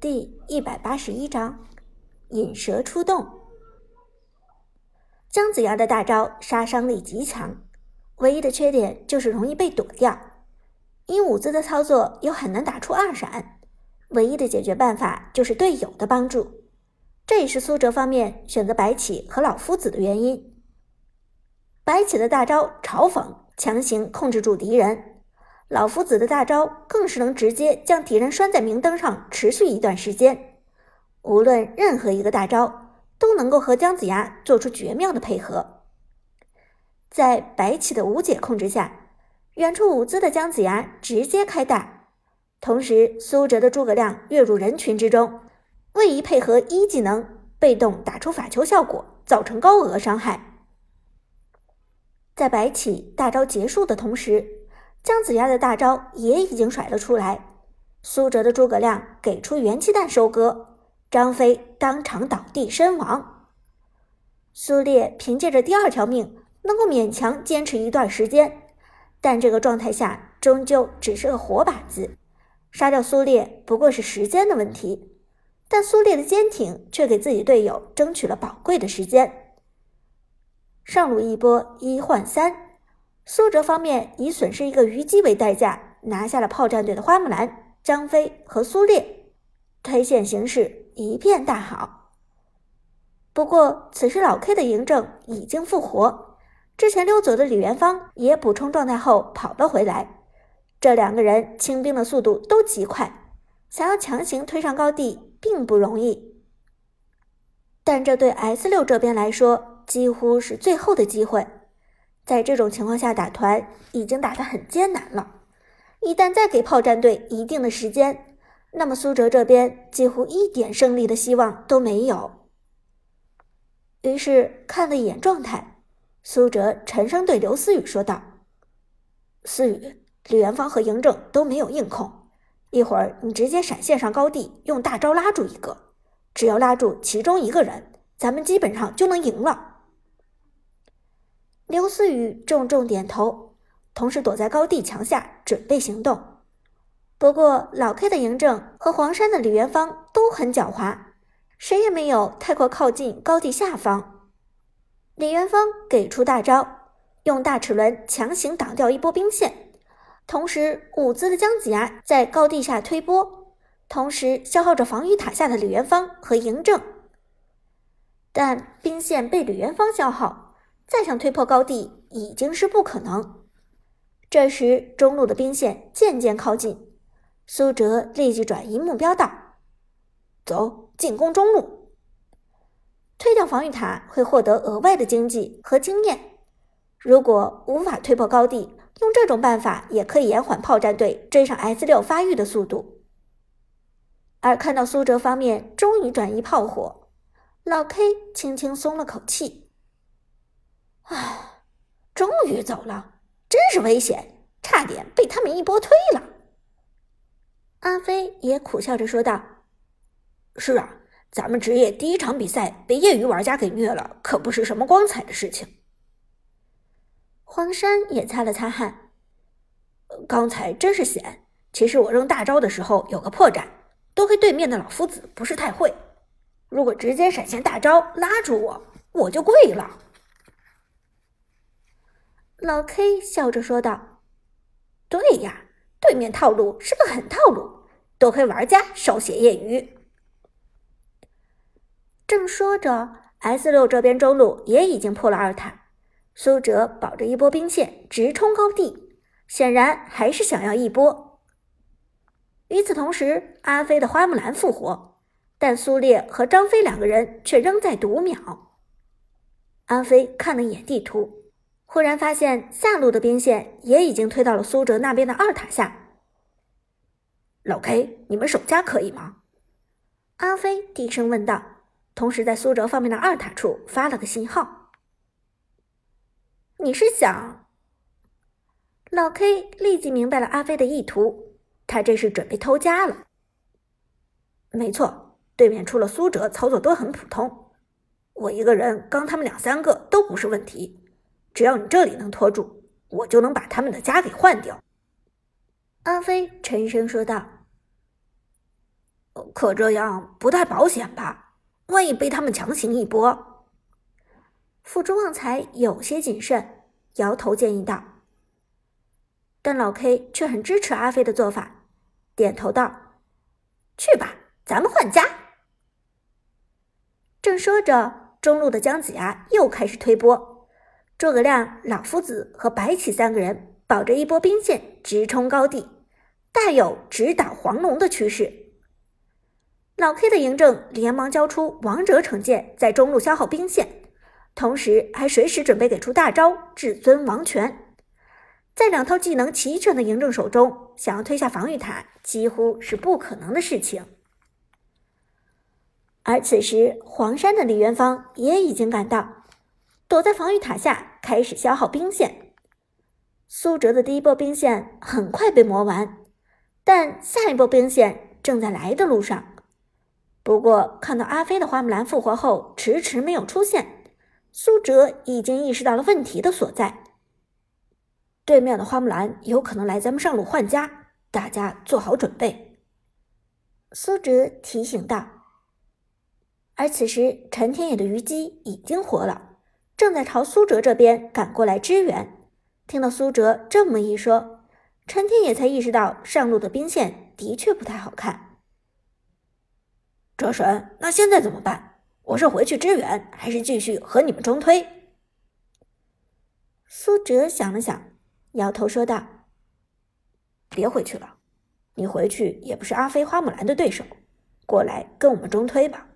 第一百八十一章引蛇出洞。姜子牙的大招杀伤力极强，唯一的缺点就是容易被躲掉。以武姿的操作又很难打出二闪，唯一的解决办法就是队友的帮助。这也是苏哲方面选择白起和老夫子的原因。白起的大招嘲讽，强行控制住敌人。老夫子的大招更是能直接将敌人拴在明灯上，持续一段时间。无论任何一个大招，都能够和姜子牙做出绝妙的配合。在白起的无解控制下，远处舞姿的姜子牙直接开大，同时苏哲的诸葛亮跃入人群之中，位移配合一技能，被动打出法球效果，造成高额伤害。在白起大招结束的同时。姜子牙的大招也已经甩了出来，苏哲的诸葛亮给出元气弹收割，张飞当场倒地身亡。苏烈凭借着第二条命能够勉强坚持一段时间，但这个状态下终究只是个活靶子，杀掉苏烈不过是时间的问题。但苏烈的坚挺却给自己队友争取了宝贵的时间，上路一波一换三。苏哲方面以损失一个虞姬为代价，拿下了炮战队的花木兰、张飞和苏烈，推线形势一片大好。不过，此时老 K 的嬴政已经复活，之前溜走的李元芳也补充状态后跑了回来。这两个人清兵的速度都极快，想要强行推上高地并不容易。但这对 S 六这边来说，几乎是最后的机会。在这种情况下打团已经打得很艰难了，一旦再给炮战队一定的时间，那么苏哲这边几乎一点胜利的希望都没有。于是看了一眼状态，苏哲沉声对刘思雨说道：“思雨，李元芳和嬴政都没有硬控，一会儿你直接闪现上高地，用大招拉住一个，只要拉住其中一个人，咱们基本上就能赢了。”刘思雨重重点头，同时躲在高地墙下准备行动。不过老 K 的嬴政和黄山的李元芳都很狡猾，谁也没有太过靠近高地下方。李元芳给出大招，用大齿轮强行挡掉一波兵线，同时舞姿的姜子牙在高地下推波，同时消耗着防御塔下的李元芳和嬴政。但兵线被李元芳消耗。再想推破高地已经是不可能。这时，中路的兵线渐渐靠近，苏哲立即转移目标道：“走，进攻中路，推掉防御塔会获得额外的经济和经验。如果无法推破高地，用这种办法也可以延缓炮战队追上 S 六发育的速度。”而看到苏哲方面终于转移炮火，老 K 轻轻松了口气。唉，终于走了，真是危险，差点被他们一波推了。阿飞也苦笑着说道：“是啊，咱们职业第一场比赛被业余玩家给虐了，可不是什么光彩的事情。”黄山也擦了擦汗，刚才真是险。其实我扔大招的时候有个破绽，多亏对面的老夫子不是太会，如果直接闪现大招拉住我，我就跪了。老 K 笑着说道：“对呀，对面套路是个狠套路，多亏玩家手写业余。”正说着，S 六这边中路也已经破了二塔，苏哲保着一波兵线直冲高地，显然还是想要一波。与此同时，阿飞的花木兰复活，但苏烈和张飞两个人却仍在读秒。阿飞看了一眼地图。忽然发现下路的兵线也已经推到了苏哲那边的二塔下。老 K，你们守家可以吗？阿飞低声问道，同时在苏哲方面的二塔处发了个信号。你是想？老 K 立即明白了阿飞的意图，他这是准备偷家了。没错，对面除了苏哲操作都很普通，我一个人刚他们两三个都不是问题。只要你这里能拖住，我就能把他们的家给换掉。”阿飞沉声说道。“可这样不太保险吧？万一被他们强行一波？辅助旺财有些谨慎，摇头建议道。但老 K 却很支持阿飞的做法，点头道：“去吧，咱们换家。”正说着，中路的姜子牙又开始推波，诸葛亮、老夫子和白起三个人保着一波兵线直冲高地，大有直捣黄龙的趋势。老 K 的嬴政连忙交出王者惩戒，在中路消耗兵线，同时还随时准备给出大招至尊王权。在两套技能齐全的嬴政手中，想要推下防御塔几乎是不可能的事情。而此时，黄山的李元芳也已经赶到，躲在防御塔下开始消耗兵线。苏哲的第一波兵线很快被磨完，但下一波兵线正在来的路上。不过，看到阿飞的花木兰复活后迟迟没有出现，苏哲已经意识到了问题的所在。对面的花木兰有可能来咱们上路换家，大家做好准备。”苏哲提醒道。而此时，陈天野的虞姬已经活了，正在朝苏哲这边赶过来支援。听到苏哲这么一说，陈天野才意识到上路的兵线的确不太好看。哲神，那现在怎么办？我是回去支援，还是继续和你们中推？苏哲想了想。摇头说道：“别回去了，你回去也不是阿飞、花木兰的对手，过来跟我们中推吧。”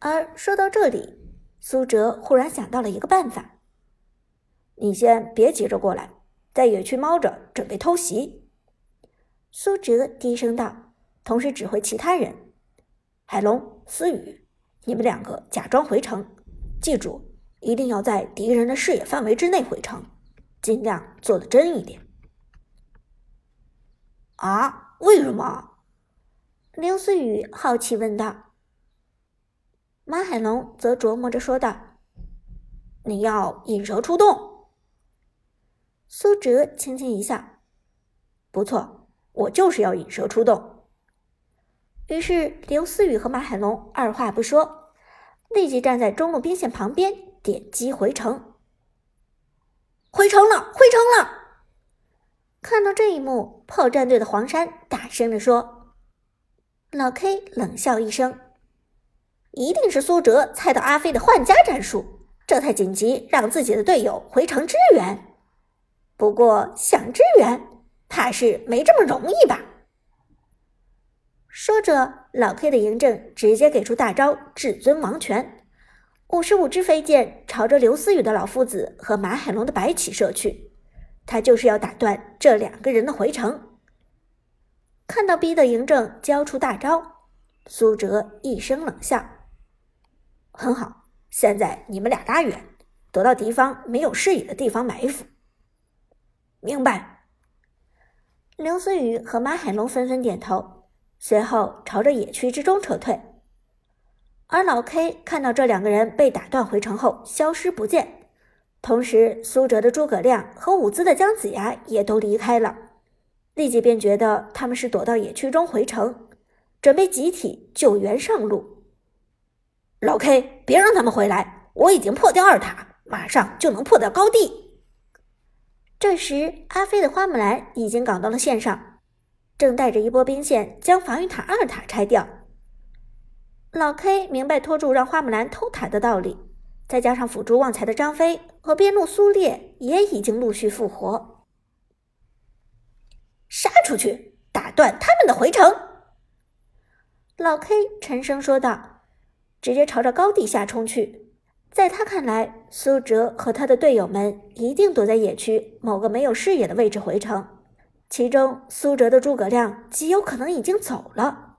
而说到这里，苏哲忽然想到了一个办法：“你先别急着过来，在野区猫着，准备偷袭。”苏哲低声道，同时指挥其他人：“海龙、思雨，你们两个假装回城，记住，一定要在敌人的视野范围之内回城。”尽量做的真一点。啊？为什么？刘思雨好奇问道。马海龙则琢磨着说道：“你要引蛇出洞。”苏哲轻轻一笑：“不错，我就是要引蛇出洞。”于是刘思雨和马海龙二话不说，立即站在中路兵线旁边点击回城。回城了，回城了！看到这一幕，炮战队的黄山大声地说：“老 K 冷笑一声，一定是苏哲猜到阿飞的换家战术，这才紧急让自己的队友回城支援。不过想支援，怕是没这么容易吧？”说着，老 K 的嬴政直接给出大招至尊王权。五十五支飞剑朝着刘思雨的老夫子和马海龙的白起射去，他就是要打断这两个人的回城。看到逼得嬴政交出大招，苏哲一声冷笑：“很好，现在你们俩拉远，躲到敌方没有视野的地方埋伏。”明白。刘思雨和马海龙纷纷点头，随后朝着野区之中撤退。而老 K 看到这两个人被打断回城后消失不见，同时苏哲的诸葛亮和伍兹的姜子牙也都离开了，立即便觉得他们是躲到野区中回城，准备集体救援上路。老 K，别让他们回来，我已经破掉二塔，马上就能破掉高地。这时，阿飞的花木兰已经赶到了线上，正带着一波兵线将防御塔二塔拆掉。老 K 明白拖住让花木兰偷塔的道理，再加上辅助旺财的张飞和边路苏烈也已经陆续复活，杀出去，打断他们的回城。老 K 沉声说道，直接朝着高地下冲去。在他看来，苏哲和他的队友们一定躲在野区某个没有视野的位置回城，其中苏哲的诸葛亮极有可能已经走了。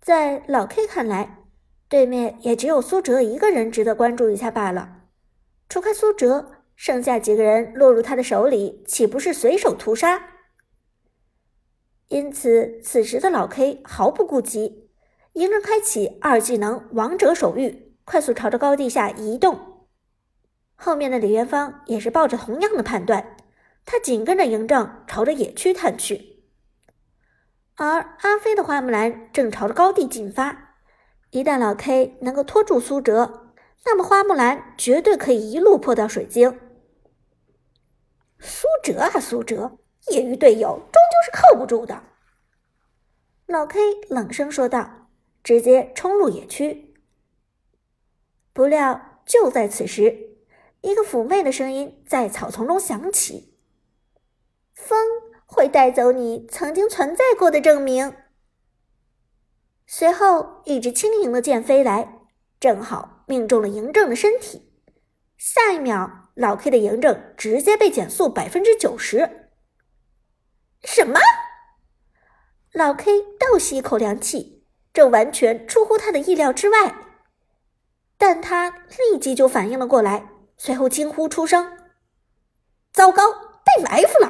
在老 K 看来，对面也只有苏哲一个人值得关注一下罢了。除开苏哲，剩下几个人落入他的手里，岂不是随手屠杀？因此，此时的老 K 毫不顾及，迎着开启二技能王者守御，快速朝着高地下移动。后面的李元芳也是抱着同样的判断，他紧跟着嬴政朝着野区探去。而阿飞的花木兰正朝着高地进发。一旦老 K 能够拖住苏哲，那么花木兰绝对可以一路破掉水晶。苏哲啊，苏哲，业余队友终究是靠不住的。老 K 冷声说道，直接冲入野区。不料就在此时，一个妩媚的声音在草丛中响起：“风会带走你曾经存在过的证明。”随后，一支轻盈的箭飞来，正好命中了嬴政的身体。下一秒，老 K 的嬴政直接被减速百分之九十。什么？老 K 倒吸一口凉气，这完全出乎他的意料之外。但他立即就反应了过来，随后惊呼出声：“糟糕，被埋伏了！”